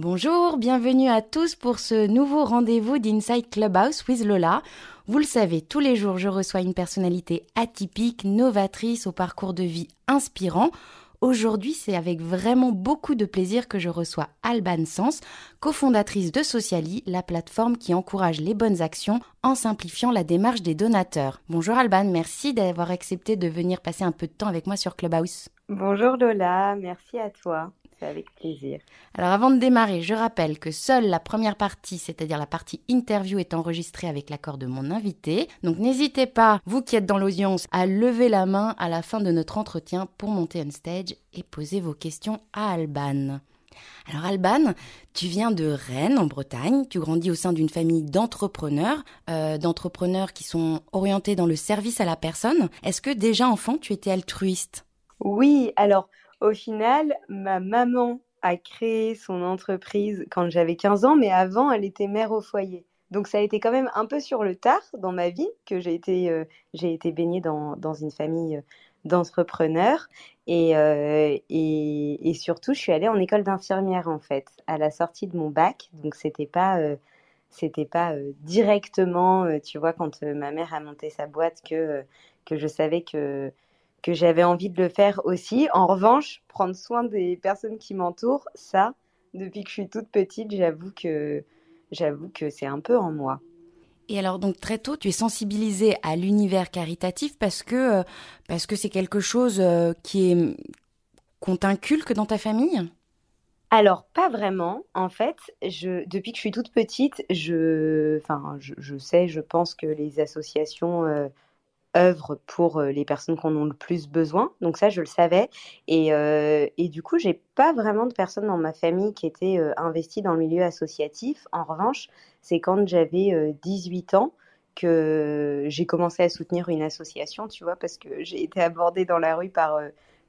Bonjour, bienvenue à tous pour ce nouveau rendez-vous d'Inside Clubhouse with Lola. Vous le savez, tous les jours, je reçois une personnalité atypique, novatrice, au parcours de vie inspirant. Aujourd'hui, c'est avec vraiment beaucoup de plaisir que je reçois Alban Sens, cofondatrice de Sociali, la plateforme qui encourage les bonnes actions en simplifiant la démarche des donateurs. Bonjour Alban, merci d'avoir accepté de venir passer un peu de temps avec moi sur Clubhouse. Bonjour Lola, merci à toi avec plaisir. Alors avant de démarrer, je rappelle que seule la première partie, c'est-à-dire la partie interview, est enregistrée avec l'accord de mon invité. Donc n'hésitez pas, vous qui êtes dans l'audience, à lever la main à la fin de notre entretien pour monter on stage et poser vos questions à Alban. Alors Alban, tu viens de Rennes en Bretagne, tu grandis au sein d'une famille d'entrepreneurs, euh, d'entrepreneurs qui sont orientés dans le service à la personne. Est-ce que déjà enfant tu étais altruiste? Oui, alors au final, ma maman a créé son entreprise quand j'avais 15 ans, mais avant, elle était mère au foyer. Donc ça a été quand même un peu sur le tard dans ma vie que j'ai été, euh, été baignée dans, dans une famille euh, d'entrepreneurs. Et, euh, et, et, surtout, je suis allée en école d'infirmière, en fait, à la sortie de mon bac. Donc c'était pas... pas directement, tu vois, quand ma mère a monté sa boîte que, que je savais que, que j'avais envie de le faire aussi. En revanche, prendre soin des personnes qui m'entourent, ça, depuis que je suis toute petite, j'avoue que j'avoue que c'est un peu en moi. Et alors donc très tôt, tu es sensibilisée à l'univers caritatif parce que euh, parce que c'est quelque chose euh, qui est qu'on t'inculque dans ta famille? Alors pas vraiment. En fait, je depuis que je suis toute petite, je enfin je, je sais, je pense que les associations euh, œuvre pour euh, les personnes qu'on en ont le plus besoin. Donc ça, je le savais. Et, euh, et du coup, j'ai pas vraiment de personnes dans ma famille qui étaient euh, investies dans le milieu associatif. En revanche, c'est quand j'avais 18 ans que j'ai commencé à soutenir une association, tu vois, parce que j'ai été abordée dans la rue par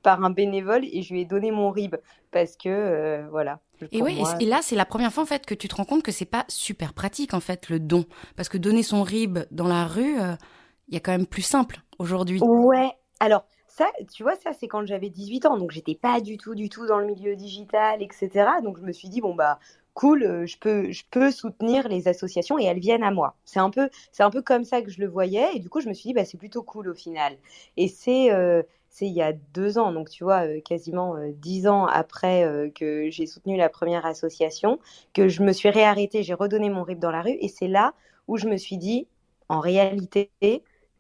par un bénévole et je lui ai donné mon RIB parce que voilà. Et oui, et là c'est la première fois en fait que tu te rends compte que c'est pas super pratique en fait le don parce que donner son RIB dans la rue il y a quand même plus simple aujourd'hui. Ouais, alors ça, tu vois, ça c'est quand j'avais 18 ans, donc j'étais pas du tout, du tout dans le milieu digital, etc. Donc je me suis dit, bon bah cool, euh, je peux, je peux soutenir les associations et elles viennent à moi. C'est un peu, un peu comme ça que je le voyais et du coup je me suis dit, bah c'est plutôt cool au final. Et c'est euh, c'est il y a deux ans, donc tu vois, euh, quasiment dix ans après que j'ai soutenu la première association, que je me suis réarrêtée, j'ai redonné mon RIP dans la rue, et c'est là où je me suis dit, en réalité,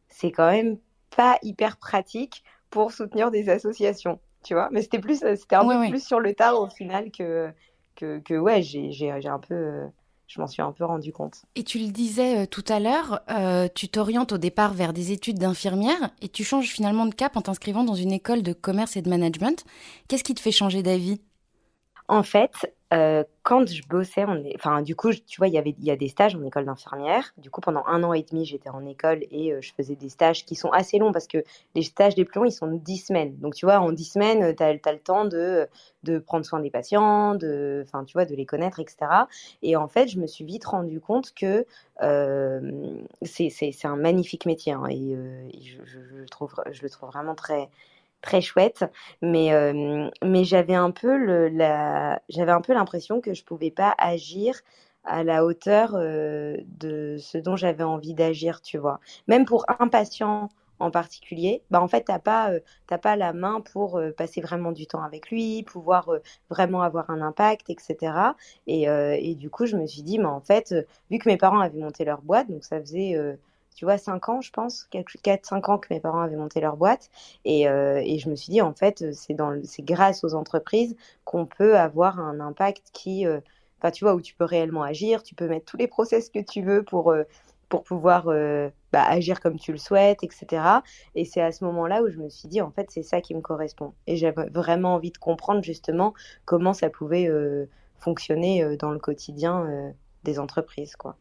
c'est quand même pas hyper pratique pour soutenir des associations, tu vois. Mais c'était plus, c'était un peu plus sur le tard au final que, que, que ouais, j'ai un peu, je m'en suis un peu rendu compte. Et tu le disais euh, tout à l'heure, euh, tu t'orientes au départ vers des études d'infirmière et tu changes finalement de cap en t'inscrivant dans une école de commerce et de management. Qu'est-ce qui te fait changer d'avis? En fait, euh, quand je bossais, on enfin, du coup, tu vois, il y il y a des stages en école d'infirmière. Du coup, pendant un an et demi, j'étais en école et euh, je faisais des stages qui sont assez longs parce que les stages les plus longs, ils sont dix semaines. Donc, tu vois, en dix semaines, tu as, le temps de, de prendre soin des patients, de, tu vois, de les connaître, etc. Et en fait, je me suis vite rendu compte que euh, c'est un magnifique métier hein, et, euh, je, trouve, je le trouve vraiment très très chouette, mais, euh, mais j'avais un peu le, la, j'avais un peu l'impression que je pouvais pas agir à la hauteur euh, de ce dont j'avais envie d'agir, tu vois. Même pour un patient en particulier, bah en fait t'as pas euh, t'as pas la main pour passer vraiment du temps avec lui, pouvoir vraiment avoir un impact, etc. Et, et du coup je me suis dit, mais en fait vu que mes parents avaient monté leur boîte, donc ça faisait tu vois, 5 ans, je pense, 4-5 ans que mes parents avaient monté leur boîte. Et, euh, et je me suis dit, en fait, c'est, dans, c'est grâce aux entreprises qu'on peut avoir un impact qui, euh, enfin, tu vois, où tu peux réellement agir, tu peux mettre tous les process que tu veux pour, euh, pour pouvoir bah, agir comme tu le souhaites, etc. Et c'est à ce moment-là où je me suis dit, en fait, c'est ça qui me correspond. Et j'avais vraiment envie de comprendre justement comment ça pouvait fonctionner dans le quotidien des entreprises, quoi.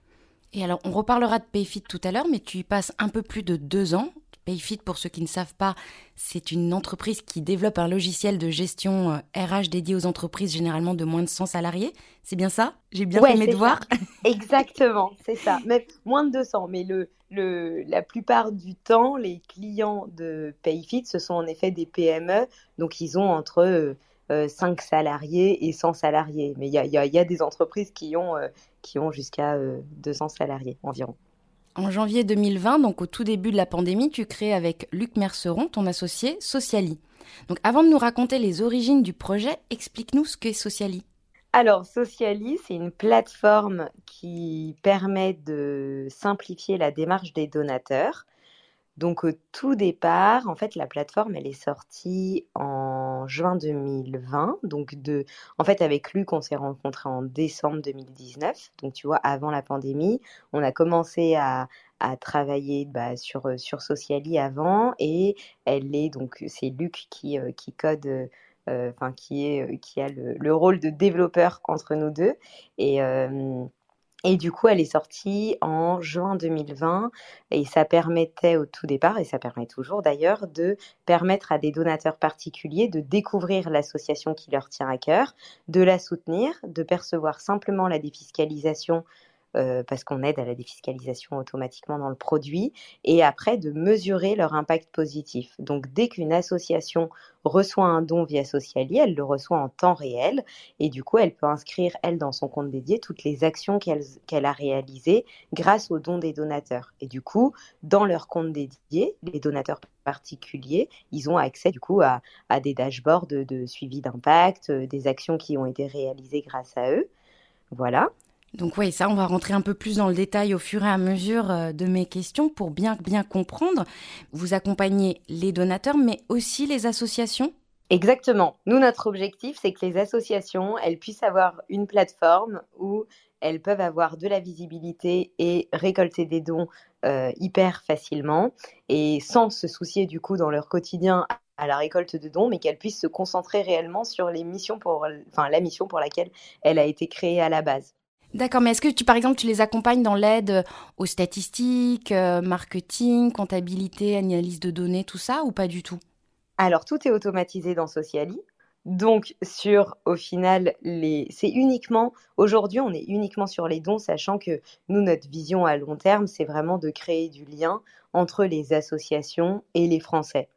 Et alors, on reparlera de Payfit tout à l'heure, mais tu y passes un peu plus de deux ans. Payfit, pour ceux qui ne savent pas, c'est une entreprise qui développe un logiciel de gestion RH euh, dédié aux entreprises généralement de moins de 100 salariés. C'est bien ça? J'ai bien fait mes devoirs Exactement, c'est ça. Même moins de 200, mais le, le, la plupart du temps, les clients de Payfit, ce sont en effet des PME. Donc, ils ont entre 5 salariés et 100 salariés. Mais il y a, y a, des entreprises qui ont, qui ont jusqu'à 200 salariés environ. En janvier 2020, donc au tout début de la pandémie, tu crées avec Luc Merceron, ton associé, Sociali. Donc avant de nous raconter les origines du projet, explique-nous ce qu'est Sociali. Alors, Sociali, c'est une plateforme qui permet de simplifier la démarche des donateurs. Donc, au tout départ, en fait, la plateforme, elle est sortie en juin 2020. Donc, de, en fait, avec Luc, on s'est rencontrés en décembre 2019. Donc, tu vois, avant la pandémie, on a commencé à, travailler bah, sur, sur Sociali avant. Et elle est, donc, c'est Luc qui, euh, qui code euh, enfin qui est euh, qui a le, rôle de développeur entre nous deux et euh, et du coup, elle est sortie en juin 2020 et ça permettait au tout départ, et ça permet toujours d'ailleurs, de permettre à des donateurs particuliers de découvrir l'association qui leur tient à cœur, de la soutenir, de percevoir simplement la défiscalisation euh, parce qu'on aide à la défiscalisation automatiquement dans le produit, et après de mesurer leur impact positif. Donc dès qu'une association reçoit un don via Sociali, elle le reçoit en temps réel, et du coup elle peut inscrire, elle, dans son compte dédié, toutes les actions qu'elle a réalisées grâce aux dons des donateurs. Et du coup, dans leur compte dédié, les donateurs particuliers, ils ont accès du coup à, des dashboards de suivi d'impact, euh, des actions qui ont été réalisées grâce à eux. Voilà. Donc oui, ça, on va rentrer un peu plus dans le détail au fur et à mesure euh, de mes questions pour bien bien comprendre. Vous accompagnez les donateurs, mais aussi les associations Exactement. Nous, notre objectif, c'est que les associations, elles puissent avoir une plateforme où elles peuvent avoir de la visibilité et récolter des dons euh, hyper facilement et sans se soucier du coup dans leur quotidien à la récolte de dons, mais qu'elles puissent se concentrer réellement sur les missions pour, enfin, la mission pour laquelle elle a été créée à la base. D'accord, mais est-ce que tu, par exemple, tu les accompagnes dans l'aide aux statistiques, euh, marketing, comptabilité, analyse de données, tout ça, ou pas du tout? Alors, tout est automatisé dans Sociali. Donc, sur, au final, les... c'est uniquement, aujourd'hui, on est uniquement sur les dons, sachant que nous, notre vision à long terme, c'est vraiment de créer du lien entre les associations et les Français.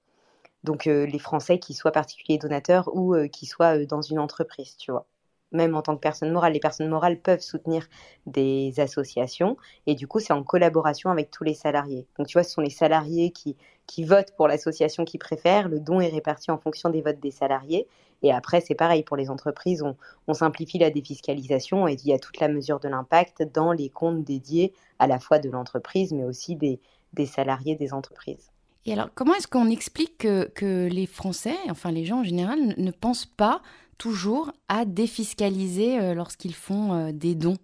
Donc, euh, les Français qui soient particuliers donateurs ou euh, qui soient dans une entreprise, tu vois même en tant que personne morale, les personnes morales peuvent soutenir des associations et du coup, c'est en collaboration avec tous les salariés. Donc, tu vois, ce sont les salariés qui, qui votent pour l'association qu'ils préfèrent. Le don est réparti en fonction des votes des salariés. Et après, c'est pareil pour les entreprises. On, on, simplifie la défiscalisation et il y a toute la mesure de l'impact dans les comptes dédiés à la fois de l'entreprise, mais aussi des, des salariés des entreprises. Et alors, comment est-ce qu'on explique que, que, les Français, enfin les gens en général, ne pensent pas toujours à défiscaliser euh, lorsqu'ils font euh, des dons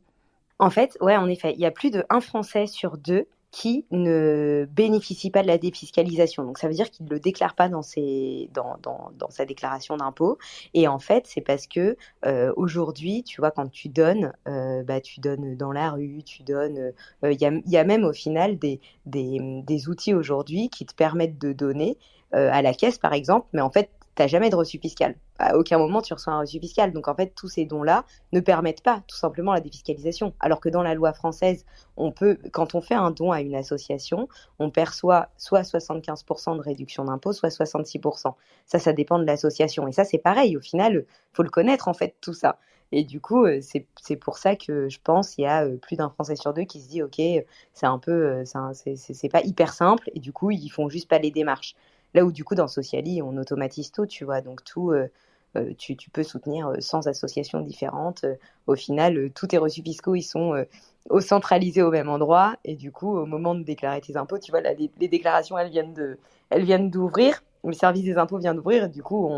En fait, ouais, en effet, il y a plus de un Français sur deux qui ne bénéficie pas de la défiscalisation. Donc ça veut dire qu'il ne le déclare pas dans, ses, dans, dans, sa déclaration d'impôt. Et en fait, c'est parce que euh, aujourd'hui, tu vois, quand tu donnes, bah, tu donnes dans la rue, tu donnes... Il y, a, y, a, même au final des, des, des outils aujourd'hui qui te permettent de donner à la caisse, par exemple, mais en fait, tu jamais de reçu fiscal. À aucun moment tu reçois un reçu fiscal. Donc en fait, tous ces dons-là ne permettent pas tout simplement la défiscalisation. Alors que dans la loi française, on peut, quand on fait un don à une association, on perçoit soit 75% de réduction d'impôt, soit 66%. Ça, ça dépend de l'association. Et ça, c'est pareil. Au final, faut le connaître en fait tout ça. Et du coup, euh, c'est pour ça que je pense il y a euh, plus d'un Français sur deux qui se dit, ok, c'est un peu, euh, c'est pas hyper simple. Et du coup, ils font juste pas les démarches. Là où du coup dans Sociali, on automatise tout, tu vois, donc tout, euh, euh, tu, peux soutenir 100 euh, associations différentes. au final, tous tes reçus fiscaux, ils sont centralisés au même endroit, et du coup, au moment de déclarer tes impôts, tu vois, les, déclarations, elles viennent d'ouvrir, le service des impôts vient d'ouvrir, du coup,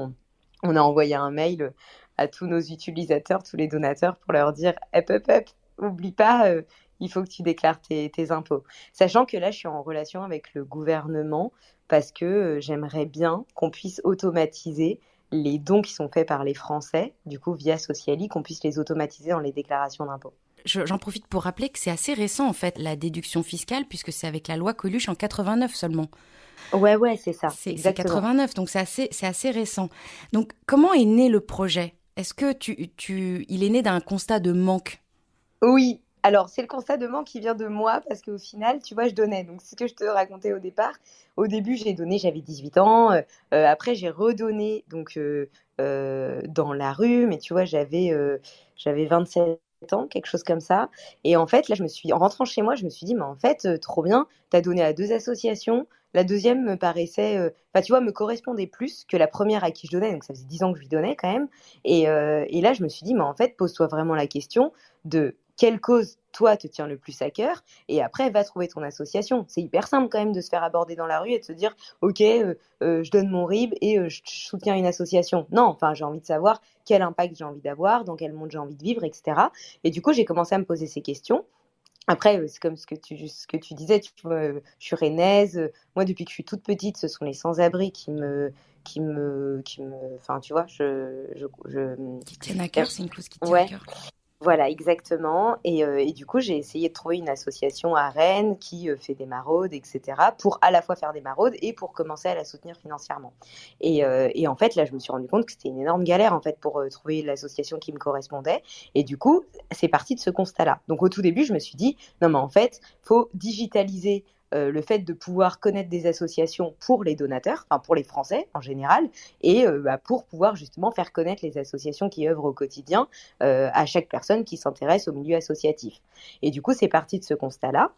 on, a envoyé un mail à tous nos utilisateurs, tous les donateurs, pour leur dire, hop, hop, hop, oublie pas, il faut que tu déclares tes, impôts. Sachant que là, je suis en relation avec le gouvernement parce que euh, j'aimerais bien qu'on puisse automatiser les dons qui sont faits par les Français, du coup via Sociali, qu'on puisse les automatiser dans les déclarations d'impôts. J'en profite pour rappeler que c'est assez récent en fait la déduction fiscale puisque c'est avec la loi Coluche en 89 seulement. Ouais ouais c'est ça. C'est 89 donc c'est assez c'est assez récent. Donc comment est né le projet? Est-ce que tu, tu il est né d'un constat de manque? Oui alors, c'est le constat de manque qui vient de moi parce qu'au final, tu vois, je donnais. Donc, ce que je te racontais au départ, au début, j'ai donné, j'avais 18 ans. Euh, euh, après, j'ai redonné donc euh, dans la rue, mais tu vois, j'avais j'avais 27 ans, quelque chose comme ça. Et en fait, là, je me suis, en rentrant chez moi, je me suis dit, mais en fait, trop bien, tu as donné à deux associations. La deuxième me paraissait, enfin, tu vois, me correspondait plus que la première à qui je donnais. Donc, ça faisait 10 ans que je lui donnais quand même. Et, et là, je me suis dit, mais en fait, pose-toi vraiment la question de quelle cause toi te tient le plus à cœur et après va trouver ton association. C'est hyper simple quand même de se faire aborder dans la rue et de se dire ok euh, euh, je donne mon RIB et euh, je soutiens une association. Non, enfin j'ai envie de savoir quel impact j'ai envie d'avoir, dans quel monde j'ai envie de vivre, etc. Et du coup j'ai commencé à me poser ces questions. Après, c'est comme ce que tu, ce que tu disais, tu je suis rennaise. Moi, depuis que je suis toute petite, ce sont les sans-abri qui me, qui me, qui me, enfin, tu vois, je, je, je... qui tiennent à cœur, c'est une cause qui tient à cœur. Voilà, exactement. Et, euh, et du coup, j'ai essayé de trouver une association à Rennes qui euh, fait des maraudes, etc., pour à la fois faire des maraudes et pour commencer à la soutenir financièrement. Et, euh, et en fait, là, je me suis rendu compte que c'était une énorme galère en fait pour trouver l'association qui me correspondait. Et du coup, c'est parti de ce constat-là. Donc, au tout début, je me suis dit, non, mais en fait, faut digitaliser euh, le fait de pouvoir connaître des associations pour les donateurs, enfin pour les Français en général, et euh, bah, pour pouvoir justement faire connaître les associations qui œuvrent au quotidien euh, à chaque personne qui s'intéresse au milieu associatif. Et du coup, c'est parti de ce constat-là.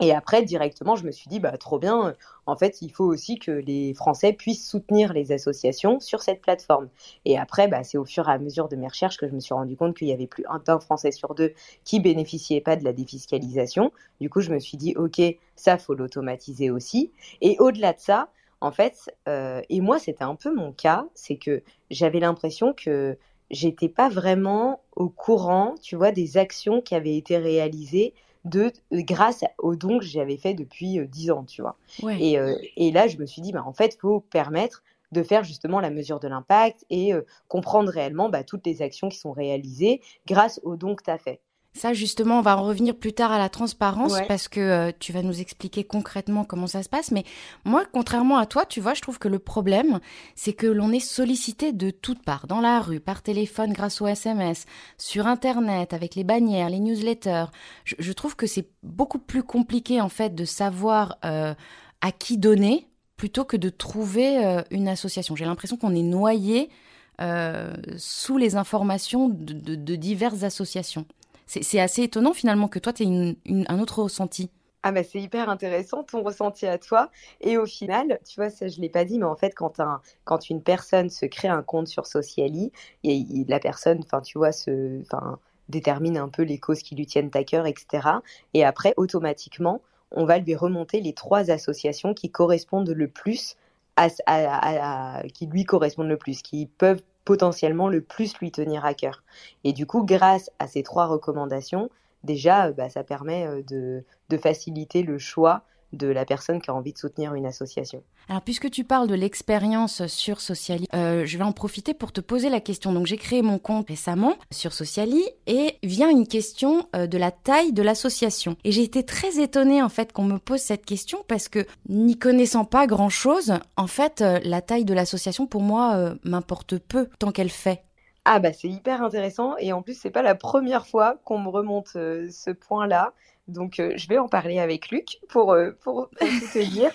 Et après, directement, je me suis dit, bah, trop bien, en fait, il faut aussi que les Français puissent soutenir les associations sur cette plateforme. Et après, bah, c'est au fur et à mesure de mes recherches que je me suis rendu compte qu'il y avait plus d'un Français sur deux qui bénéficiait pas de la défiscalisation. Du coup, je me suis dit, OK, ça, faut l'automatiser aussi. Et au-delà de ça, en fait, euh, et moi, c'était un peu mon cas, c'est que j'avais l'impression que j'étais pas vraiment au courant, tu vois, des actions qui avaient été réalisées de grâce aux dons que j'avais fait depuis euh, dix ans, tu vois. Et, euh, et, là, je me suis dit, bah, en fait, il faut permettre de faire justement la mesure de l'impact et euh, comprendre réellement bah, toutes les actions qui sont réalisées grâce aux dons que tu as fait. Ça, justement, on va en revenir plus tard à la transparence parce que euh, tu vas nous expliquer concrètement comment ça se passe. Mais moi, contrairement à toi, tu vois, je trouve que le problème, c'est que l'on est sollicité de toutes parts, dans la rue, par téléphone grâce au SMS, sur Internet, avec les bannières, les newsletters. Je, trouve que c'est beaucoup plus compliqué, en fait, de savoir euh, à qui donner plutôt que de trouver euh, une association. J'ai l'impression qu'on est noyé sous les informations de diverses associations. C'est assez étonnant finalement que toi, tu aies un autre ressenti. Ah bah c'est hyper intéressant ton ressenti à toi. Et au final, tu vois, ça je l'ai pas dit, mais en fait, quand, un, quand une personne se crée un compte sur Sociali, et, la personne, enfin tu vois, se, détermine un peu les causes qui lui tiennent à cœur, etc. Et après, automatiquement, on va lui remonter les trois associations qui correspondent le plus à, qui lui correspondent le plus, qui peuvent potentiellement le plus lui tenir à cœur. Et du coup, grâce à ces trois recommandations, déjà, euh, bah, ça permet euh, de, de faciliter le choix de la personne qui a envie de soutenir une association. Alors, puisque tu parles de l'expérience sur Sociali, euh, je vais en profiter pour te poser la question. Donc, j'ai créé mon compte récemment sur Sociali et vient une question euh, de la taille de l'association. Et j'ai été très étonnée, en fait, qu'on me pose cette question parce que, n'y connaissant pas grand chose, en fait, euh, la taille de l'association, pour moi, m'importe peu tant qu'elle fait. Ah bah c'est hyper intéressant et en plus c'est pas la première fois qu'on me remonte ce point-là. Donc, euh, je vais en parler avec Luc pour, euh, pour, pour tout te dire.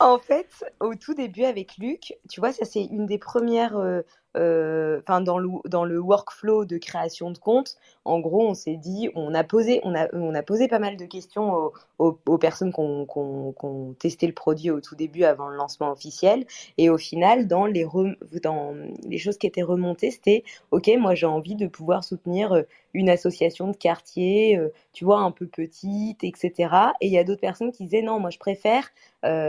En fait, au tout début avec Luc, tu vois, ça c'est une des premières euh, euh, enfin dans le dans le workflow de création de compte, en gros, on s'est dit, on a posé, on a on a posé pas mal de questions aux, aux, personnes qui ont testé le produit au tout début avant le lancement officiel, et au final, dans les dans les choses qui étaient remontées, c'était, ok, moi j'ai envie de pouvoir soutenir une association de quartier, euh, tu vois, un peu petite, etc. Et il y a d'autres personnes qui disaient non, moi je préfère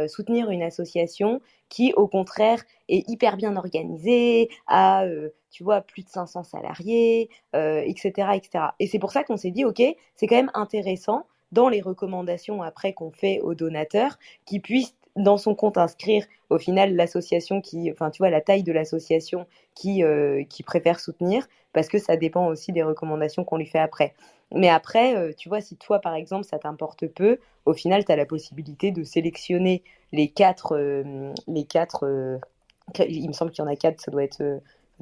soutenir une association qui, au contraire, est hyper bien organisée, a, euh, tu vois, plus de 500 salariés, etc., euh, etc. Et c'est pour ça qu'on s'est dit, OK, c'est quand même intéressant dans les recommandations après qu'on fait aux donateurs, qu'ils puissent dans son compte inscrire au final l'association qui, enfin tu vois, la taille de l'association qui, euh, qui préfère soutenir, parce que ça dépend aussi des recommandations qu'on lui fait après. Mais après, euh, tu vois, si toi, par exemple, ça t'importe peu, au final, tu as la possibilité de sélectionner les quatre, euh, les quatre il me semble qu'il y en a quatre, ça doit être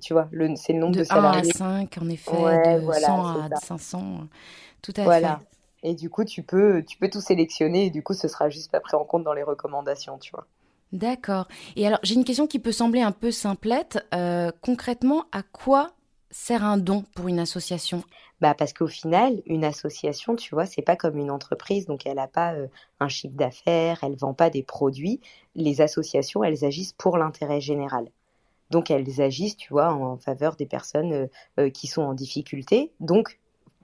Tu vois, c'est le nombre de, de salariés. 1 à 5, en effet, de 100 à 500. Tout à voilà. Et du coup, tu peux, tu peux tout sélectionner et du coup, ce sera juste pas pris en compte dans les recommandations, tu vois. D'accord. Et alors, j'ai une question qui peut sembler un peu simplette. Euh, concrètement, à quoi sert un don pour une association? Bah parce qu'au final, une association, tu vois, c'est pas comme une entreprise, donc elle n'a pas euh, un chiffre d'affaires, elle vend pas des produits. Les associations, elles agissent pour l'intérêt général. Donc elles agissent, tu vois, en faveur des personnes euh, qui sont en difficulté. Donc,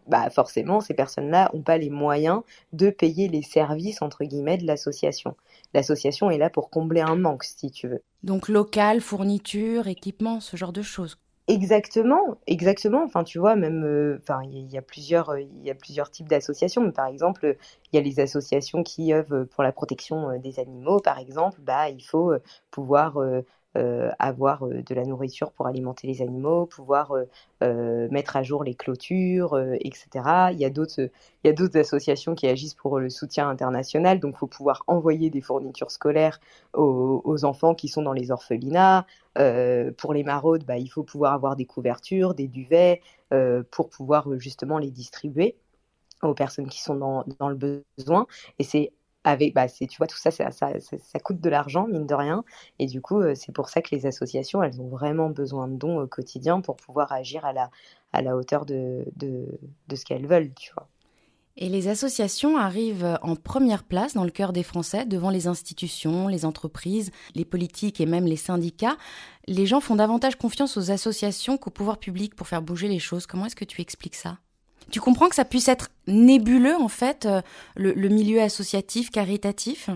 bah forcément, ces personnes-là n'ont pas les moyens de payer les services entre guillemets de l'association. L'association est là pour combler un manque, si tu veux. Donc local, fourniture, équipement, ce genre de choses. Exactement, exactement. Enfin, tu vois, même, euh, enfin, il y, a plusieurs, il y a plusieurs types d'associations. Mais par exemple, il y a les associations qui œuvrent pour la protection euh, des animaux, par exemple. Bah, il faut euh, pouvoir euh, avoir euh, de la nourriture pour alimenter les animaux, pouvoir euh, mettre à jour les clôtures, etc. Il y a d'autres, associations qui agissent pour le soutien international, donc il faut pouvoir envoyer des fournitures scolaires aux, enfants qui sont dans les orphelinats. pour les maraudes, bah, il faut pouvoir avoir des couvertures, des duvets, pour pouvoir justement les distribuer aux personnes qui sont dans, dans le besoin. Et c'est avec, bah, c'est, tu vois, tout ça ça, ça, ça, coûte de l'argent, mine de rien. Et du coup, euh, c'est pour ça que les associations, elles ont vraiment besoin de dons au quotidien pour pouvoir agir à la, à la hauteur de, de, de ce qu'elles veulent, tu vois. Et les associations arrivent en première place dans le cœur des Français, devant les institutions, les entreprises, les politiques et même les syndicats. Les gens font davantage confiance aux associations qu'au pouvoir public pour faire bouger les choses. Comment est-ce que tu expliques ça? Tu comprends que ça puisse être nébuleux, en fait, euh, le, milieu associatif, caritatif?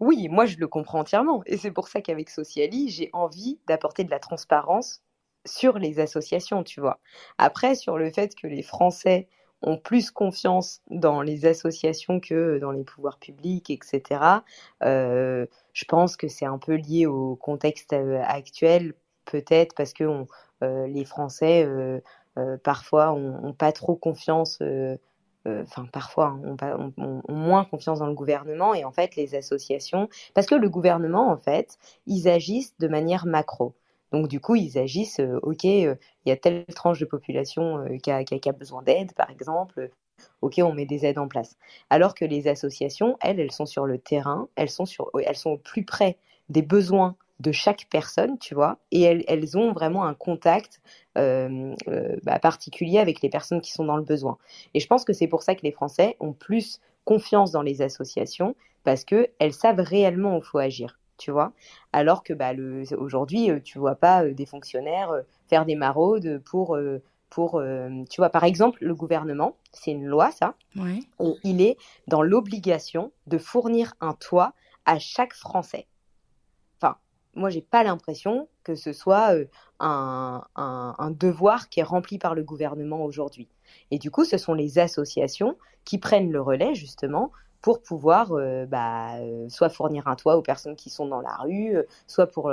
Oui, moi je le comprends entièrement. Et c'est pour ça qu'avec Sociali, j'ai envie d'apporter de la transparence sur les associations, tu vois. Après, sur le fait que les Français ont plus confiance dans les associations que dans les pouvoirs publics, etc., euh, je pense que c'est un peu lié au contexte euh, actuel, peut-être parce que les Français parfois ont, pas trop confiance euh, euh, enfin parfois hein, ont, moins confiance dans le gouvernement et en fait les associations, parce que le gouvernement en fait, ils agissent de manière macro. Donc du coup, ils agissent, ok, il y a telle tranche de population qui, a, qui, a, besoin d'aide, par exemple, ok, on met des aides en place. Alors que les associations, elles, elles sont sur le terrain, elles sont, sur, elles sont au plus près des besoins de chaque personne, tu vois, et elles, elles ont vraiment un contact euh, euh, bah, particulier avec les personnes qui sont dans le besoin. Et je pense que c'est pour ça que les Français ont plus confiance dans les associations parce que elles savent réellement où il faut agir, tu vois. Alors que bah, aujourd'hui, euh, tu vois pas des fonctionnaires faire des maraudes pour pour, tu vois, par exemple, le gouvernement, c'est une loi, ça, et il est dans l'obligation de fournir un toit à chaque Français moi, j'ai pas l'impression que ce soit euh, un, devoir qui est rempli par le gouvernement aujourd'hui. Et du coup, ce sont les associations qui prennent le relais justement pour pouvoir euh, bah, euh, soit fournir un toit aux personnes qui sont dans la rue, soit pour,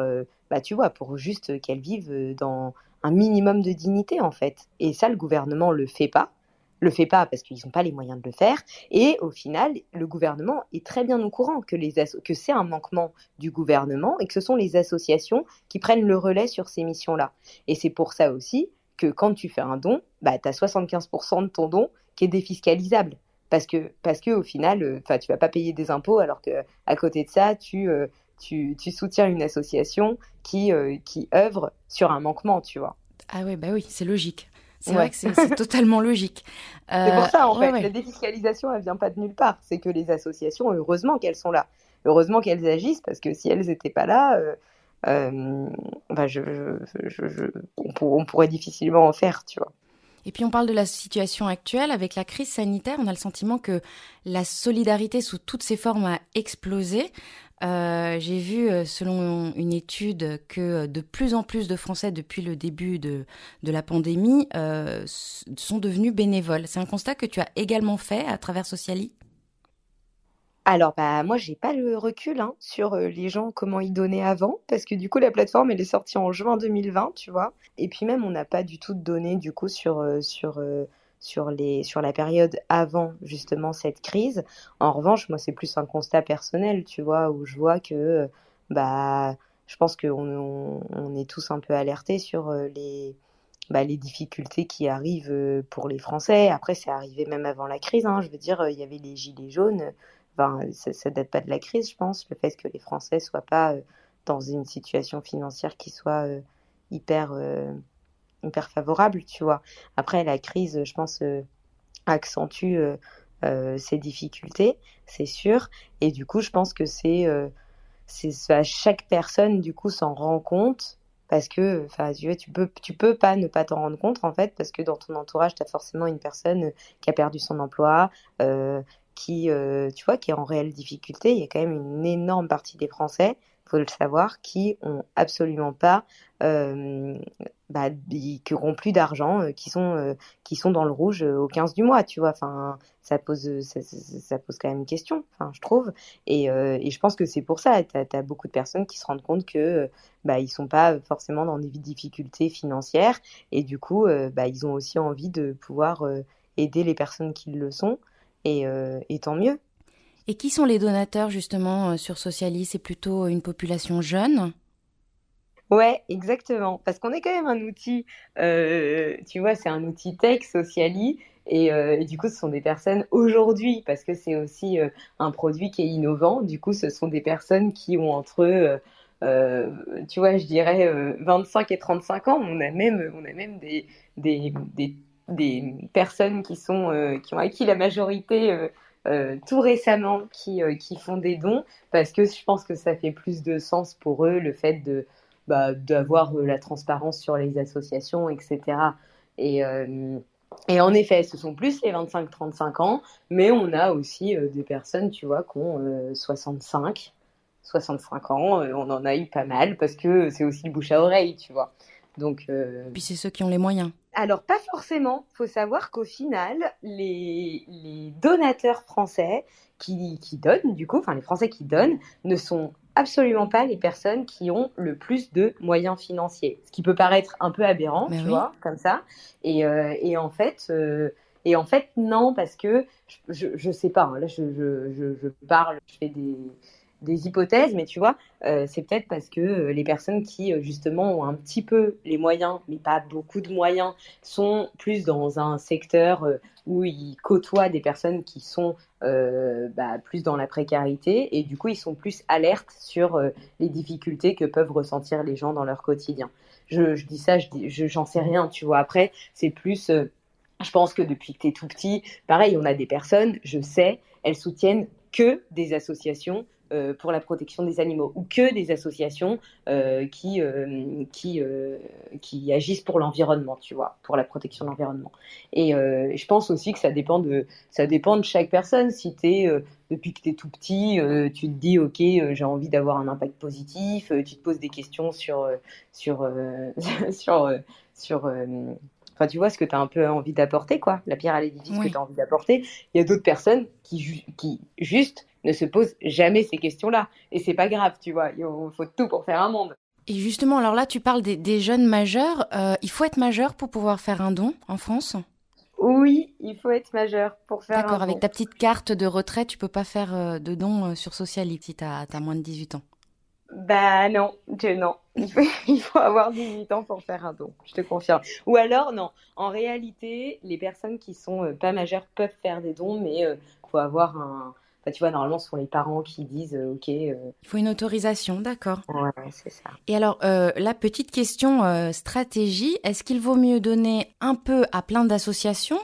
bah, tu vois, pour juste qu'elles vivent dans un minimum de dignité en fait. Et ça, le gouvernement le fait pas le fait pas parce qu'ils n'ont pas les moyens de le faire. Et au final, le gouvernement est très bien au courant que, que c'est un manquement du gouvernement et que ce sont les associations qui prennent le relais sur ces missions-là. Et c'est pour ça aussi que quand tu fais un don, bah, tu as 75% de ton don qui est défiscalisable. Parce que, parce que au final, euh, enfin, tu vas pas payer des impôts alors que à côté de ça, tu, euh, tu, tu, soutiens une association qui, euh, qui œuvre sur un manquement, tu vois. Ah oui, bah oui, c'est logique. C'est vrai que c'est totalement logique. c'est pour ça, en euh, fait, la défiscalisation, elle vient pas de nulle part. C'est que les associations, heureusement qu'elles sont là. Heureusement qu'elles agissent, parce que si elles n'étaient pas là, euh, euh, bah, je, on, pourrait difficilement en faire, tu vois. Et puis on parle de la situation actuelle avec la crise sanitaire. On a le sentiment que la solidarité sous toutes ses formes a explosé. Euh, j'ai vu, euh, selon une étude, que de plus en plus de Français, depuis le début de, de la pandémie, euh, sont devenus bénévoles. C'est un constat que tu as également fait à travers Sociali? Alors, bah, moi, j'ai pas le recul hein, sur les gens, comment ils donnaient avant, parce que du coup, la plateforme, elle est sortie en juin 2020, tu vois. Et puis même, on n'a pas du tout de données, du coup, sur, sur sur, les, sur la période avant justement cette crise. En revanche, moi, c'est plus un constat personnel, tu vois, où je vois que bah, je pense qu'on on, est tous un peu alertés sur les, bah, les difficultés qui arrivent pour les Français. Après, c'est arrivé même avant la crise. Hein. Je veux dire, il y avait les gilets jaunes. Enfin, ça, ça date pas de la crise, je pense. Le fait que les Français soient pas dans une situation financière qui soit hyper hyper favorable, tu vois. Après, la crise, je pense, accentue euh, ces difficultés, c'est sûr. Et du coup, je pense que c'est euh, c'est chaque personne du coup s'en rend compte parce que enfin tu peux tu peux pas ne pas t'en rendre compte en fait parce que dans ton entourage tu as forcément une personne qui a perdu son emploi euh, qui tu vois qui est en réelle difficulté il y a quand même une énorme partie des français faut le savoir qui ont absolument pas bah, qui n'auront plus d'argent, euh, qui sont euh, qui sont dans le rouge euh, au 15 du mois, tu vois. Enfin, ça pose ça, pose quand même une question, enfin, je trouve. Et, et je pense que c'est pour ça. Tu as, beaucoup de personnes qui se rendent compte que bah ils sont pas forcément dans des difficultés financières et du coup bah ils ont aussi envie de pouvoir aider les personnes qui le sont et, et tant mieux. Et qui sont les donateurs justement sur Socialis? C'est plutôt une population jeune? Ouais, exactement. Parce qu'on est quand même un outil, euh, tu vois, c'est un outil tech, Sociali. Et, euh, et, du coup, ce sont des personnes aujourd'hui, parce que c'est aussi euh, un produit qui est innovant. Du coup, ce sont des personnes qui ont entre, tu vois, je dirais 25 et 35 ans. On a même, on a même des, des, des, des personnes qui, sont, qui ont acquis la majorité. Tout récemment qui, qui font des dons parce que je pense que ça fait plus de sens pour eux le fait de, bah, d'avoir euh, la transparence sur les associations, etc. Et, euh, et en effet, ce sont plus les 25-35 ans, mais on a aussi euh, des personnes, tu vois, qui ont 65, 65 ans. on en a eu pas mal parce que c'est aussi le bouche à oreille, tu vois. Donc, Puis c'est ceux qui ont les moyens. Alors, pas forcément. Il faut savoir qu'au final, les, les, donateurs français qui, qui donnent, du coup, enfin les Français qui donnent, ne sont absolument pas les personnes qui ont le plus de moyens financiers. Ce qui peut paraître un peu aberrant, tu vois, comme ça. Et, euh, et en fait, euh, et en fait, non, parce que je, je, sais pas. Hein, là, je, je, je, parle, je fais des, des hypothèses, mais tu vois, euh, c'est peut-être parce que euh, les personnes qui euh, justement ont un petit peu les moyens, mais pas beaucoup de moyens, sont plus dans un secteur où ils côtoient des personnes qui sont bah, plus dans la précarité et du coup ils sont plus alertes sur les difficultés que peuvent ressentir les gens dans leur quotidien. Je, dis ça, je j'en sais rien, tu vois. Après, c'est plus je pense que depuis que tu es tout petit, pareil, on a des personnes, je sais, elles soutiennent que des associations pour la protection des animaux ou que des associations euh, qui, euh, qui, qui agissent pour l'environnement, tu vois, pour la protection de l'environnement. Et je pense aussi que ça dépend de, ça dépend de chaque personne. Si tu es, depuis que tu es tout petit, tu te dis, OK, j'ai envie d'avoir un impact positif, tu te poses des questions sur, sur, sur, sur Enfin, tu vois ce que tu as un peu envie d'apporter, quoi, la pierre à l'édifice que tu as envie d'apporter. Il y a d'autres personnes qui, qui juste ne se posent jamais ces questions-là. Et c'est pas grave, tu vois. Il faut tout pour faire un monde. Et justement, alors là, tu parles des, jeunes majeurs. Euh, il faut être majeur pour pouvoir faire un don en France? Oui, il faut être majeur pour faire un don. D'accord, avec ta petite carte de retraite, tu peux pas faire euh, de don euh, sur Socialite si tu as, moins de 18 ans. Bah non, non. Il faut, il faut, avoir 18 ans pour faire un don, je te confirme. Ou alors, non. En réalité, les personnes qui sont pas majeures peuvent faire des dons, mais il faut avoir un, tu vois, normalement, ce sont les parents qui disent euh, OK. Euh, Il faut une autorisation, d'accord. Ouais, c'est ça. Et alors, euh, la petite question stratégie est-ce qu'il vaut mieux donner un peu à plein d'associations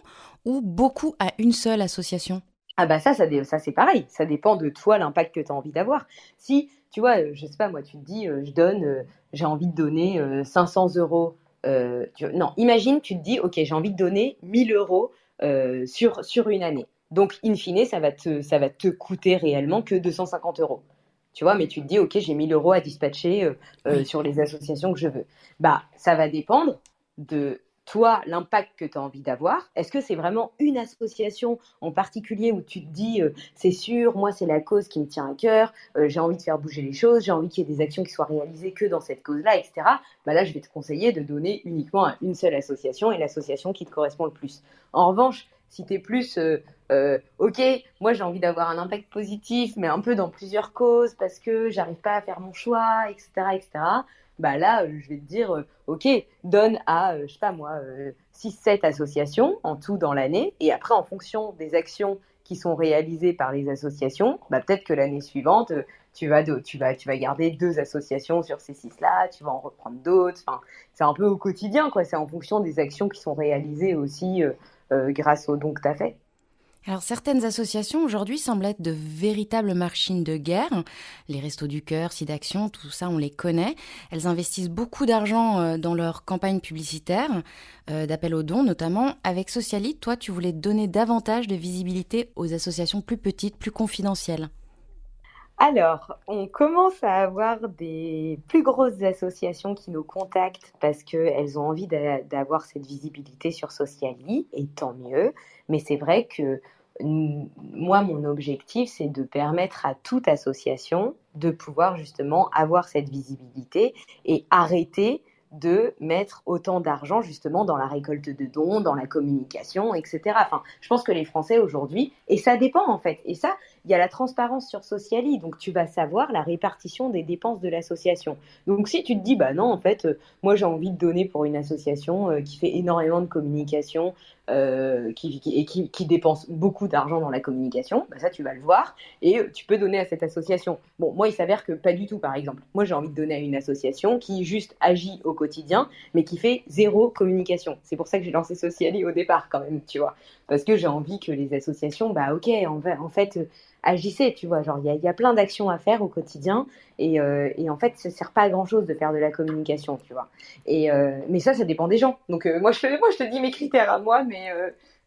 ou beaucoup à une seule association? Ah, bah ça, ça, ça c'est pareil. Ça dépend de toi, l'impact que tu as envie d'avoir. Si, tu vois, je sais pas, moi, tu te dis, je donne, j'ai envie de donner 500 euros. Tu, non, imagine, tu te dis, OK, j'ai envie de donner 1000 euros sur, sur une année. Donc, in fine, ça va te, ça va te coûter réellement que 250 euros. Tu vois, mais tu te dis, OK, j'ai 1000 euros à dispatcher euh, euh, sur les associations que je veux. Bah, ça va dépendre de toi, l'impact que tu as envie d'avoir. Est-ce que c'est vraiment une association en particulier où tu te dis, euh, c'est sûr, moi, c'est la cause qui me tient à cœur, j'ai envie de faire bouger les choses, j'ai envie qu'il y ait des actions qui soient réalisées que dans cette cause-là, etc. Bah là, je vais te conseiller de donner uniquement à une seule association et l'association qui te correspond le plus. En revanche, si tu es plus euh, ok, moi j'ai envie d'avoir un impact positif, mais un peu dans plusieurs causes parce que j'arrive pas à faire mon choix, etc., etc. Bah là, je vais te dire, ok, donne à, je sais pas moi, 6-7 associations en tout dans l'année, et après en fonction des actions qui sont réalisées par les associations, bah peut-être que l'année suivante, tu vas, tu, vas, tu vas garder deux associations sur ces six-là, tu vas en reprendre d'autres. Enfin, c'est un peu au quotidien, quoi. C'est en fonction des actions qui sont réalisées aussi euh, euh, grâce au don que tu as fait. Alors certaines associations aujourd'hui semblent être de véritables machines de guerre. Les Restos du Cœur, SIDAction, tout ça on les connaît. Elles investissent beaucoup d'argent euh, dans leurs campagnes publicitaires, d'appel aux dons notamment. Avec Socialite, toi tu voulais donner davantage de visibilité aux associations plus petites, plus confidentielles. Alors, on commence à avoir des plus grosses associations qui nous contactent parce qu'elles ont envie d'avoir cette visibilité sur Sociali, et tant mieux. Mais c'est vrai que moi, mon objectif, c'est de permettre à toute association de pouvoir justement avoir cette visibilité et arrêter de mettre autant d'argent justement dans la récolte de dons, dans la communication, etc. Enfin, je pense que les Français aujourd'hui, et ça dépend en fait, et ça, il y a la transparence sur Sociali, donc tu vas savoir la répartition des dépenses de l'association. Donc si tu te dis, bah non, en fait, euh, moi j'ai envie de donner pour une association euh, qui fait énormément de communication euh, qui, et qui, qui, dépense beaucoup d'argent dans la communication, bah ça tu vas le voir et tu peux donner à cette association. Bon, moi il s'avère que pas du tout, par exemple. Moi j'ai envie de donner à une association qui juste agit au quotidien, mais qui fait zéro communication. C'est pour ça que j'ai lancé Sociali au départ quand même, tu vois, parce que j'ai envie que les associations, bah ok, en fait agissez, tu vois. Genre, il y a, plein d'actions à faire au quotidien et, euh, en fait, ça sert pas à grand chose de faire de la communication, tu vois. Et, euh, mais ça, ça dépend des gens. Donc, euh, moi, je, moi, je te dis mes critères à moi, mais,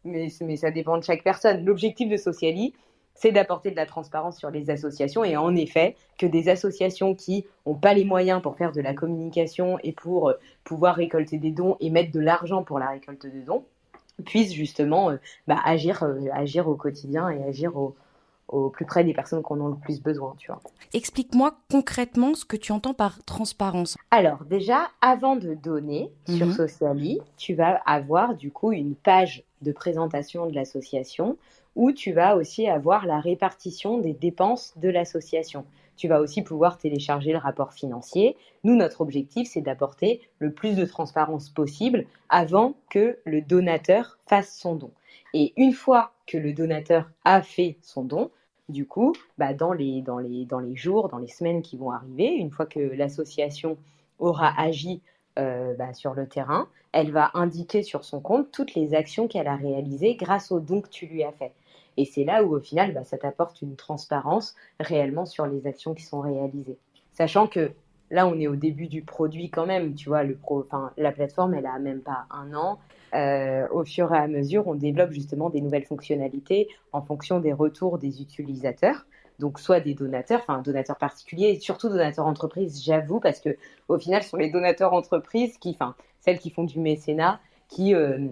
mais, mais ça dépend de chaque personne. L'objectif de Sociali, c'est d'apporter de la transparence sur les associations et en effet que des associations qui n'ont pas les moyens pour faire de la communication et pour pouvoir récolter des dons et mettre de l'argent pour la récolte de dons puissent justement bah, agir, agir au quotidien et agir au, au plus près des personnes qu'on a le plus besoin, tu vois. Explique-moi concrètement ce que tu entends par transparence. Alors déjà, avant de donner sur mhm. Sociali, tu vas avoir du coup une page de présentation de l'association où tu vas aussi avoir la répartition des dépenses de l'association. Tu vas aussi pouvoir télécharger le rapport financier. Nous, notre objectif, c'est d'apporter le plus de transparence possible avant que le donateur fasse son don. Et une fois que le donateur a fait son don, du coup, bah dans, les, jours, dans les semaines qui vont arriver, une fois que l'association aura agi euh, bah, sur le terrain, elle va indiquer sur son compte toutes les actions qu'elle a réalisées grâce au don que tu lui as fait. Et c'est là où au final, bah, ça t'apporte une transparence réellement sur les actions qui sont réalisées. Sachant que là, on est au début du produit quand même, tu vois, la plateforme, elle a même pas un an, euh, au fur et à mesure, on développe justement des nouvelles fonctionnalités en fonction des retours des utilisateurs. Donc, soit des donateurs, enfin, donateurs particuliers, et surtout donateurs entreprises, j'avoue, parce que au final, ce sont les donateurs entreprises qui, enfin, celles qui font du mécénat, qui, euh,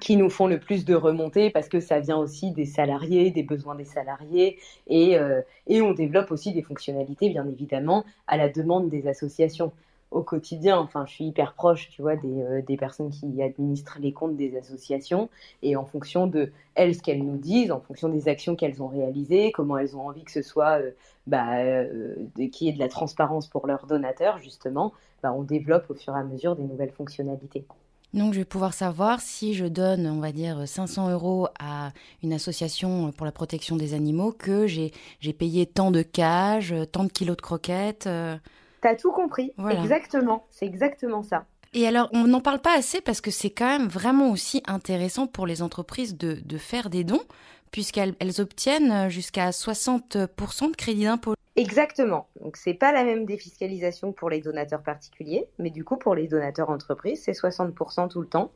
qui nous font le plus de remontées parce que ça vient aussi des salariés, des besoins des salariés, et, euh, et on développe aussi des fonctionnalités, bien évidemment, à la demande des associations au quotidien. Enfin, je suis hyper proche, tu vois, des, euh, des, personnes qui administrent les comptes des associations et en fonction de elles, ce qu'elles nous disent, en fonction des actions qu'elles ont réalisées, comment elles ont envie que ce soit, euh, bah, euh, qu'il y ait de la transparence pour leurs donateurs, justement, bah, on développe au fur et à mesure des nouvelles fonctionnalités. Donc, je vais pouvoir savoir si je donne, on va dire, 500 euros à une association pour la protection des animaux, que j'ai payé tant de cages, tant de kilos de croquettes. T'as tout compris. Exactement. C'est exactement ça. Et alors, on n'en parle pas assez parce que c'est quand même vraiment aussi intéressant pour les entreprises de, de faire des dons, puisqu'elles elles obtiennent jusqu'à 60% de crédit d'impôt. Exactement. Donc, c'est pas la même défiscalisation pour les donateurs particuliers, mais du coup, pour les donateurs entreprises, c'est 60% tout le temps.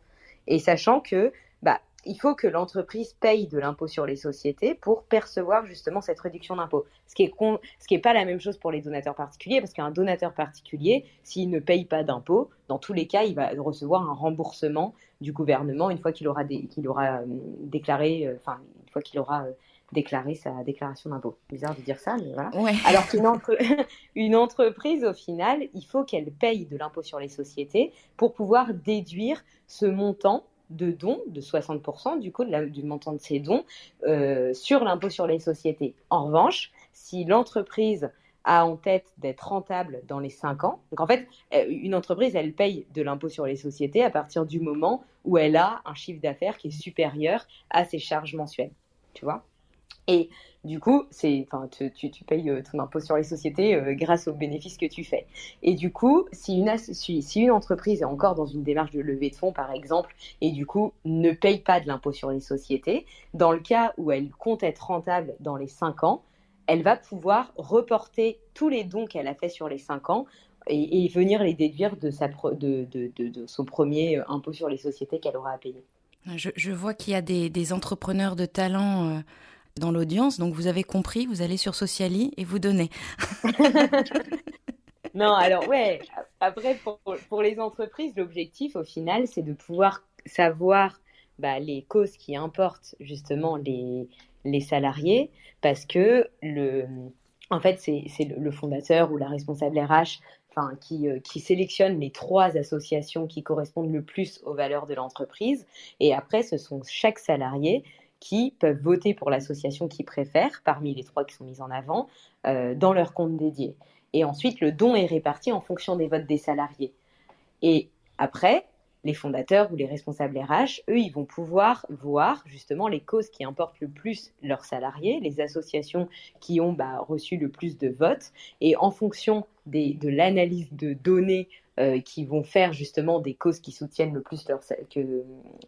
Et sachant que, bah, il faut que l'entreprise paye de l'impôt sur les sociétés pour percevoir justement cette réduction d'impôt. Ce qui est ce qui est pas la même chose pour les donateurs particuliers, parce qu'un donateur particulier, s'il ne paye pas d'impôt, dans tous les cas, il va recevoir un remboursement du gouvernement une fois qu'il aura, qu'il aura euh, déclaré, euh, enfin une fois qu'il aura euh, déclaré sa déclaration d'impôt. Bizarre de dire ça, mais voilà. Alors qu'une une entreprise, au final, il faut qu'elle paye de l'impôt sur les sociétés pour pouvoir déduire ce montant de dons, de 60% du coup du montant de ces dons, euh, sur l'impôt sur les sociétés. En revanche, si l'entreprise a en tête d'être rentable dans les 5 ans, donc en fait, euh, une entreprise, elle paye de l'impôt sur les sociétés à partir du moment où elle a un chiffre d'affaires qui est supérieur à ses charges mensuelles. Tu vois? Et du coup, c'est, enfin, tu, tu, payes euh, ton impôt sur les sociétés euh, grâce aux bénéfices que tu fais. Et du coup, si une, si une entreprise est encore dans une démarche de levée de fonds, par exemple, et du coup ne paye pas de l'impôt sur les sociétés, dans le cas où elle compte être rentable dans les 5 ans, elle va pouvoir reporter tous les dons qu'elle a fait sur les 5 ans et, venir les déduire de, sa de, de, de, son premier euh, impôt sur les sociétés qu'elle aura à payer. Je, vois qu'il y a des, entrepreneurs de talent dans l'audience. Donc vous avez compris, vous allez sur Sociali et vous donnez. non, alors ouais, après pour, les entreprises, l'objectif au final, c'est de pouvoir savoir bah, les causes qui importent justement les, les salariés parce que le, en fait, c'est le fondateur ou la responsable RH Enfin, qui, euh, qui, sélectionne les trois associations qui correspondent le plus aux valeurs de l'entreprise. Et après, ce sont chaque salarié qui peuvent voter pour l'association qu'ils préfèrent, parmi les trois qui sont mises en avant, euh, dans leur compte dédié. Et ensuite, le don est réparti en fonction des votes des salariés. Et après, les fondateurs ou les responsables RH, eux, ils vont pouvoir voir justement les causes qui importent le plus leurs salariés, les associations qui ont bah, reçu le plus de votes. Et en fonction de l'analyse de données euh, qui vont faire justement des causes qui soutiennent le plus leurs que,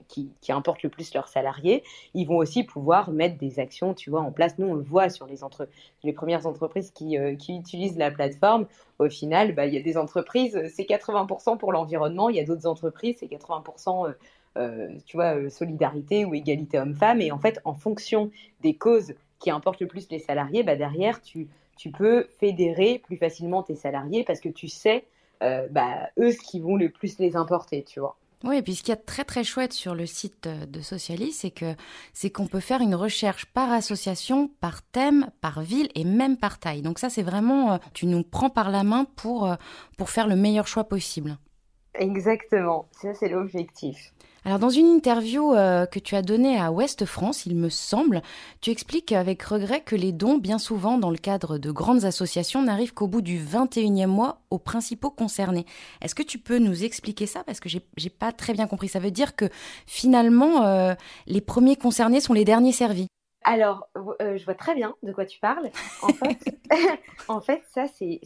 qui, qui, importent le plus leurs salariés, ils vont aussi pouvoir mettre des actions, tu vois, en place. Nous, on le voit sur les entre les premières entreprises qui, euh, qui utilisent la plateforme. Au final, bah, il y a des entreprises, c'est 80% pour l'environnement. Il y a d'autres entreprises, c'est 80%. Euh, tu vois, solidarité ou égalité homme-femme. Et en fait, en fonction des causes qui importent le plus les salariés, bah derrière, tu, tu peux fédérer plus facilement tes salariés parce que tu sais euh, bah, eux, ce qui vont le plus les importer, tu vois. Oui, et puis ce qui est très très chouette sur le site de Socialis, c'est que c'est qu'on peut faire une recherche par association, par thème, par ville et même par taille. Donc ça, c'est vraiment, euh, tu nous prends par la main pour, euh, pour faire le meilleur choix possible. Exactement, ça c'est l'objectif. Alors dans une interview euh, que tu as donnée à Ouest France, il me semble, tu expliques avec regret que les dons, bien souvent dans le cadre de grandes associations, n'arrivent qu'au bout du 21e mois aux principaux concernés. Est-ce que tu peux nous expliquer ça? Parce que j'ai pas très bien compris. Ça veut dire que finalement, euh, les premiers concernés sont les derniers servis. Alors, euh, je vois très bien de quoi tu parles. En fait, en fait ça, c'est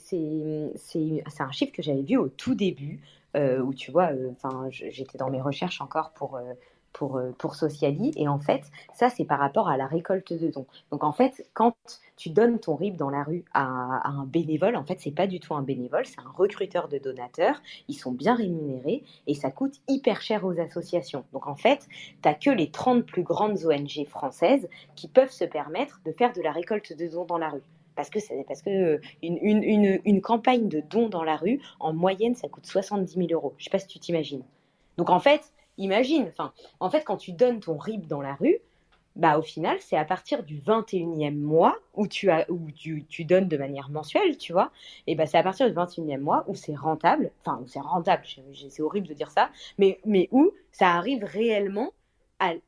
un chiffre que j'avais vu au tout début. Euh, où tu vois, euh, enfin, j'étais dans mes recherches encore pour euh, pour, pour Sociali. Et en fait, ça, c'est par rapport à la récolte de dons. Donc, en fait, quand tu donnes ton RIB dans la rue à, un bénévole, en fait, c'est pas du tout un bénévole, c'est un recruteur de donateurs. Ils sont bien rémunérés et ça coûte hyper cher aux associations. Donc, en fait, tu que les 30 plus grandes ONG françaises qui peuvent se permettre de faire de la récolte de dons dans la rue parce que parce que euh, une, une, une, campagne de dons dans la rue, en moyenne, ça coûte 70 000 euros. Je sais pas si tu t'imagines. Donc en fait, imagine, enfin, en fait, quand tu donnes ton RIB dans la rue, bah au final, c'est à partir du 21e mois où tu as où tu, tu donnes de manière mensuelle, tu vois. Et bah c'est à partir du 21e mois où c'est rentable, enfin où c'est rentable, c'est horrible de dire ça, mais mais où ça arrive réellement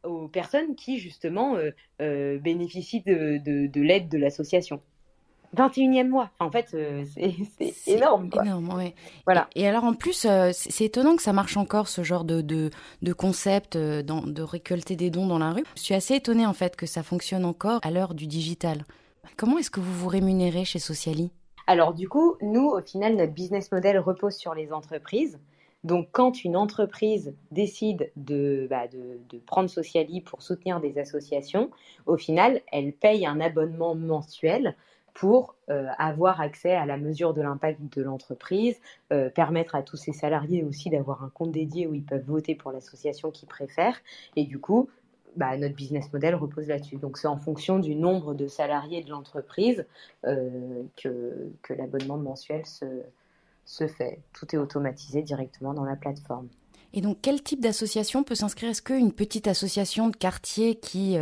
aux personnes qui justement euh, euh, bénéficient de, de l'aide de l'association. 21e mois. En fait, euh, c'est énorme. Quoi. Énorme, ouais. Voilà. Et, alors en plus, euh, c'est étonnant que ça marche encore ce genre de, de, de concept euh, dans, de récolter des dons dans la rue. Je suis assez étonnée en fait que ça fonctionne encore à l'heure du digital. Comment est-ce que vous vous rémunérez chez Sociali? Alors du coup, nous, au final, notre business model repose sur les entreprises. Donc, quand une entreprise décide de, bah, de, de, prendre Sociali pour soutenir des associations, au final, elle paye un abonnement mensuel pour euh, avoir accès à la mesure de l'impact de l'entreprise, euh, permettre à tous ses salariés aussi d'avoir un compte dédié où ils peuvent voter pour l'association qu'ils préfèrent. Et du coup, bah, notre business model repose là-dessus. Donc c'est en fonction du nombre de salariés de l'entreprise euh, que, l'abonnement mensuel se fait. Tout est automatisé directement dans la plateforme. Et donc, quel type d'association peut s'inscrire? Est-ce qu'une petite association de quartier qui,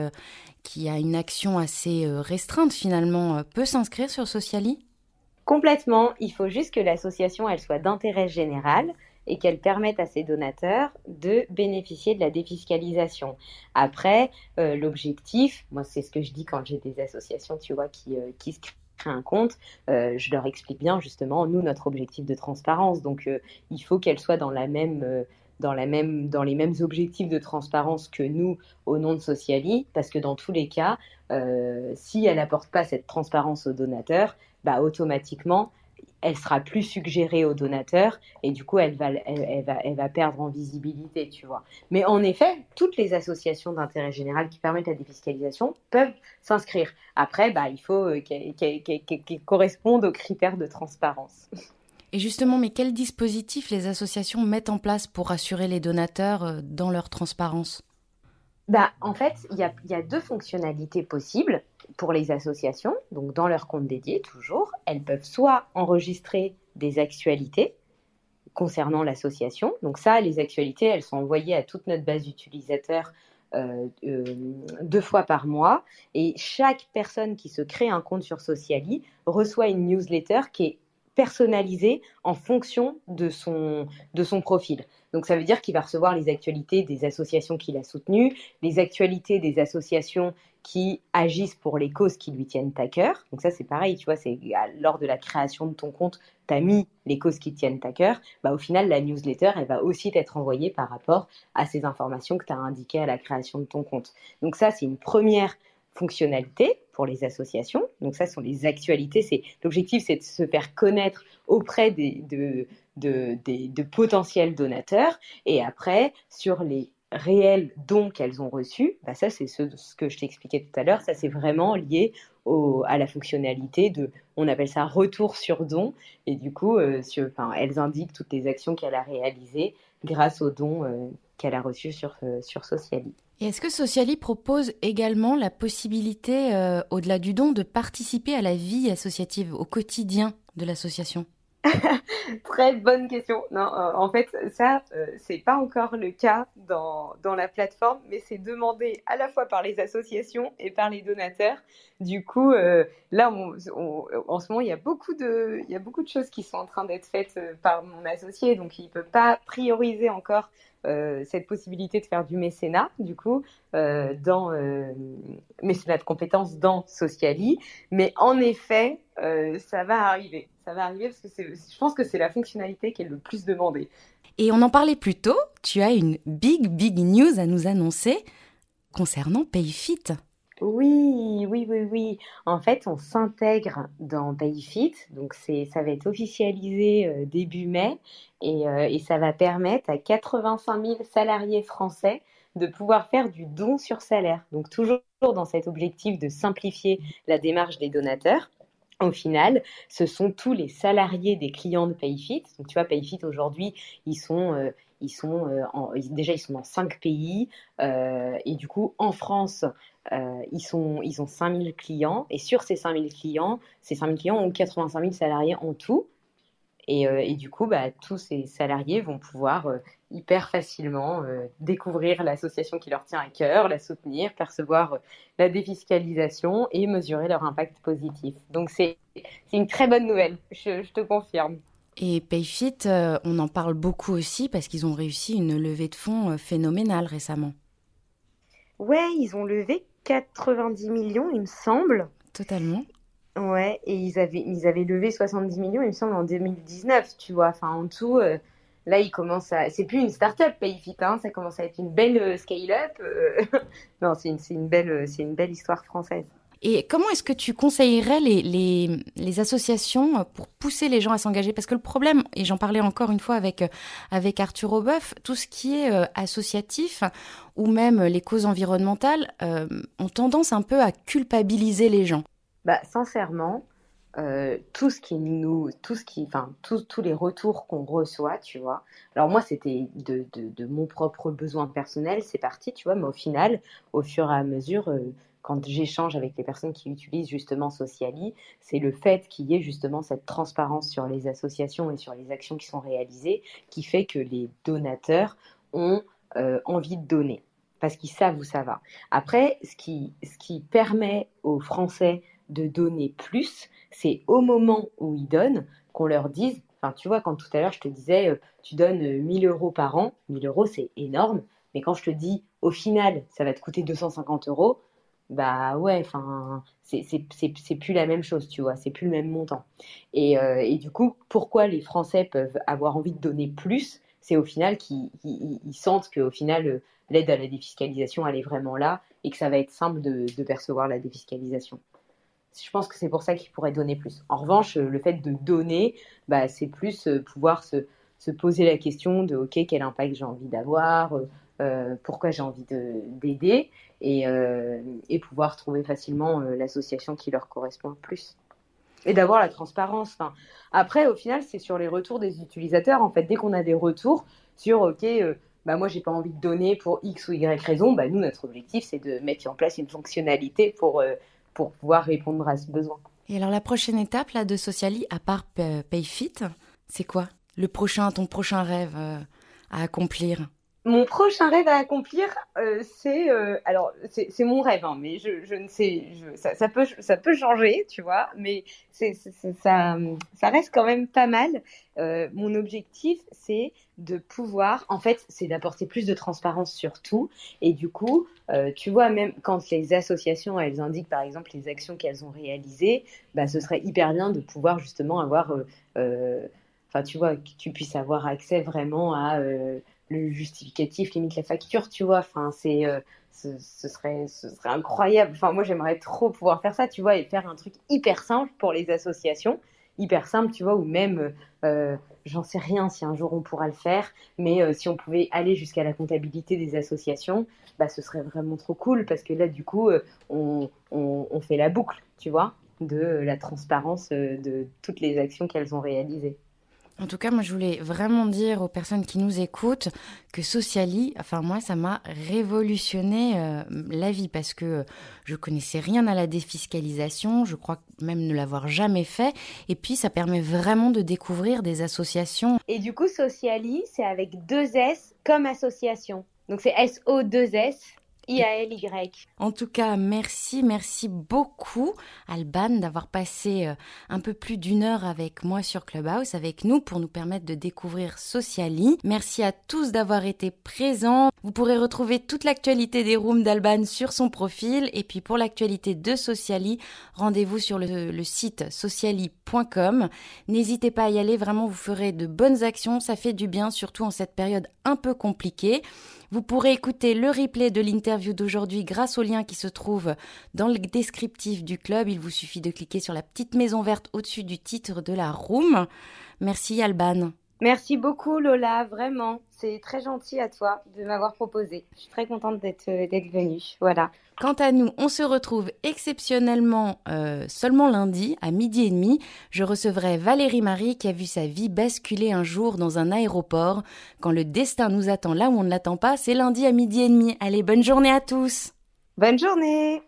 qui a une action assez euh, restreinte finalement, euh, peut s'inscrire sur Sociali? Complètement. Il faut juste que l'association elle soit d'intérêt général. et qu'elles permettent à ces donateurs de bénéficier de la défiscalisation. Après, euh, l'objectif, moi c'est ce que je dis quand j'ai des associations, tu vois, qui, euh, qui se créent un compte, euh, je leur explique bien justement, nous, notre objectif de transparence. Donc, il faut qu'elles soient dans la même dans, les mêmes objectifs de transparence que nous au nom de Sociali, parce que dans tous les cas, si elle n'apporte pas cette transparence aux donateurs, bah, automatiquement, elle sera plus suggérée aux donateurs et du coup, elle va, elle, va, elle va perdre en visibilité, tu vois. Mais en effet, toutes les associations d'intérêt général qui permettent la défiscalisation peuvent s'inscrire. Après, bah, il faut euh, qu'elles correspondent aux critères de transparence. Et justement, mais quel dispositif les associations mettent en place pour assurer les donateurs euh, dans leur transparence? Bah, En fait, il y a deux fonctionnalités possibles pour les associations, donc dans leur compte dédié toujours, elles peuvent soit enregistrer des actualités concernant l'association. Donc ça, les actualités, elles sont envoyées à toute notre base d'utilisateurs euh, euh, deux fois par mois. Et chaque personne qui se crée un compte sur Sociali reçoit une newsletter qui est personnalisée en fonction de son, de son profil. Donc ça veut dire qu'il va recevoir les actualités des associations qu'il a soutenues, les actualités des associations qui agissent pour les causes qui lui tiennent à cœur. Donc ça, c'est pareil, tu vois, c'est lors de la création de ton compte, tu as mis les causes qui tiennent à cœur. Bah, au final, la newsletter, elle va aussi t'être envoyée par rapport à ces informations que tu as indiquées à la création de ton compte. Donc ça, c'est une première fonctionnalité pour les associations. Donc ça, ce sont les actualités. L'objectif, c'est de se faire connaître auprès de, potentiels donateurs. Et après, sur les réels dons qu'elles ont reçus, bah ça c'est ce, que je t'expliquais tout à l'heure, ça c'est vraiment lié à la fonctionnalité de, on appelle ça retour sur don, et du coup, euh, elles indiquent toutes les actions qu'elle a réalisées grâce aux dons euh, qu'elle a reçus sur, euh, sur Sociali. Et est-ce que Sociali propose également la possibilité, au-delà du don, de participer à la vie associative, au quotidien de l'association? Très bonne question. Non, euh, en fait, ça, euh, c'est pas encore le cas dans, dans la plateforme, mais c'est demandé à la fois par les associations et par les donateurs. Du coup, euh, là, en ce moment, il y, a beaucoup de, il y a beaucoup de choses qui sont en train d'être faites par mon associé, donc il peut pas prioriser encore cette possibilité de faire du mécénat, du coup, dans mécénat de compétences dans Sociali. Mais en effet, ça va arriver ça va arriver parce que je pense que c'est la fonctionnalité qui est le plus demandée. Et on en parlait plus tôt, tu as une big, big news à nous annoncer concernant PayFit. Oui, oui, oui, oui. En fait, on s'intègre dans PayFit, donc ça va être officialisé euh, début mai et, euh, et, ça va permettre à 85 000 salariés français de pouvoir faire du don sur salaire. Donc toujours dans cet objectif de simplifier la démarche des donateurs au final, ce sont tous les salariés des clients de PayFit. Donc, tu vois, PayFit aujourd'hui, ils sont, euh, ils sont euh, déjà ils sont dans cinq pays euh, et du coup en France, ils sont, ils ont 5000 clients et sur ces 5000 clients, ces 5000 clients ont 85 000 salariés en tout. Et, du coup, bah, tous ces salariés vont pouvoir hyper facilement euh, découvrir l'association qui leur tient à cœur, la soutenir, percevoir euh, la défiscalisation et mesurer leur impact positif. Donc c'est une très bonne nouvelle, je, te confirme. Et Payfit, euh, on en parle beaucoup aussi parce qu'ils ont réussi une levée de fonds phénoménale récemment. Ouais, ils ont levé 90 millions, il me semble. Totalement. Ouais, et ils avaient, ils avaient levé 70 millions, il me semble, en 2019, tu vois. Enfin, en tout, Là, il commence à. C'est plus une start-up Payfit, hein, ça commence à être une belle euh, scale-up. Euh. non, c'est une, une, belle, euh, une belle histoire française. Et comment est-ce que tu conseillerais les, les, les, associations pour pousser les gens à s'engager? Parce que le problème, et j'en parlais encore une fois avec, avec Arthur Aubeuf, tout ce qui est associatif ou même les causes environnementales ont tendance un peu à culpabiliser les gens. Bah, sincèrement, euh, tout ce qui nous, tout ce qui, enfin, tous les retours qu'on reçoit, tu vois. Alors moi, c'était de, de, mon propre besoin personnel, c'est parti, tu vois, mais au final, au fur et à mesure, euh, quand j'échange avec les personnes qui utilisent justement Sociali, c'est le fait qu'il y ait justement cette transparence sur les associations et sur les actions qui sont réalisées qui fait que les donateurs ont euh, envie de donner parce qu'ils savent où ça va. Après, ce qui, ce qui permet aux Français de donner plus, c'est au moment où ils donnent qu'on leur dise, Enfin, tu vois, quand tout à l'heure je te disais, euh, tu donnes 1000 euros par an, 1000 euros c'est énorme, mais quand je te dis au final ça va te coûter 250 euros, bah ouais, enfin, c'est plus la même chose, tu vois, c'est plus le même montant. Et, euh, et, du coup, pourquoi les Français peuvent avoir envie de donner plus C'est au final qu'ils sentent qu'au final, l'aide à la défiscalisation, elle est vraiment là et que ça va être simple de percevoir la défiscalisation. Je pense que c'est pour ça qu'ils pourraient donner plus. En revanche, le fait de donner, bah, c'est plus euh, pouvoir se, se, poser la question de, OK, quel impact j'ai envie d'avoir, euh, euh, pourquoi j'ai envie d'aider et, euh, et, pouvoir trouver facilement euh, l'association qui leur correspond le plus. Et d'avoir la transparence. Après, au final, c'est sur les retours des utilisateurs. En fait, dès qu'on a des retours sur OK, bah moi j'ai pas envie de donner pour X ou Y raison, bah nous notre objectif c'est de mettre en place une fonctionnalité pour, pour pouvoir répondre à ce besoin. Et alors la prochaine étape là de Sociali, à part PayFit, c'est quoi? Le prochain, ton prochain rêve à accomplir? Mon prochain rêve à accomplir, euh, c'est euh, alors c'est mon rêve, hein, mais je, ne sais, ça, peut ça peut changer, tu vois, mais c'est ça reste quand même pas mal. Euh, mon objectif, c'est de pouvoir, en fait, c'est d'apporter plus de transparence sur tout, et du coup, tu vois, même quand les associations elles indiquent par exemple les actions qu'elles ont réalisées, bah ce serait hyper bien de pouvoir justement avoir, enfin tu vois, que tu puisses avoir accès vraiment à le justificatif, limite la facture, tu vois. Enfin, c'est, euh, ce, serait, ce serait incroyable. Enfin, moi, j'aimerais trop pouvoir faire ça, tu vois, et faire un truc hyper simple pour les associations, hyper simple, tu vois, ou même, euh, j'en sais rien si un jour on pourra le faire, mais euh, si on pouvait aller jusqu'à la comptabilité des associations, bah, ce serait vraiment trop cool parce que là, du coup, on, on, on fait la boucle, tu vois, de la transparence de toutes les actions qu'elles ont réalisées. En tout cas, moi, je voulais vraiment dire aux personnes qui nous écoutent que Sociali, enfin moi, ça m'a révolutionné euh, la vie parce que je connaissais rien à la défiscalisation, je crois même ne l'avoir jamais fait, et puis ça permet vraiment de découvrir des associations. Et du coup, Sociali, c'est avec deux S comme association. Donc c'est S-O-2-S En tout cas, merci, merci beaucoup, Alban, d'avoir passé euh, un peu plus d'une heure avec moi sur Clubhouse, avec nous, pour nous permettre de découvrir Sociali. Merci à tous d'avoir été présents. Vous pourrez retrouver toute l'actualité des rooms d'Alban sur son profil. Et puis pour l'actualité de Sociali, rendez-vous sur le, le site sociali.com. N'hésitez pas à y aller, vraiment, vous ferez de bonnes actions. Ça fait du bien, surtout en cette période un peu compliquée. Vous pourrez écouter le replay de l'interview d'aujourd'hui grâce au lien qui se trouve dans le descriptif du club. Il vous suffit de cliquer sur la petite maison verte au-dessus du titre de la room. Merci Alban. Merci beaucoup Lola, vraiment. C'est très gentil à toi de m'avoir proposé. Je suis très contente d'être euh, venue. Voilà. Quant à nous, on se retrouve exceptionnellement euh, seulement lundi à midi et demi. Je recevrai Valérie Marie qui a vu sa vie basculer un jour dans un aéroport. Quand le destin nous attend là où on ne l'attend pas, c'est lundi à midi et demi. Allez, bonne journée à tous. Bonne journée.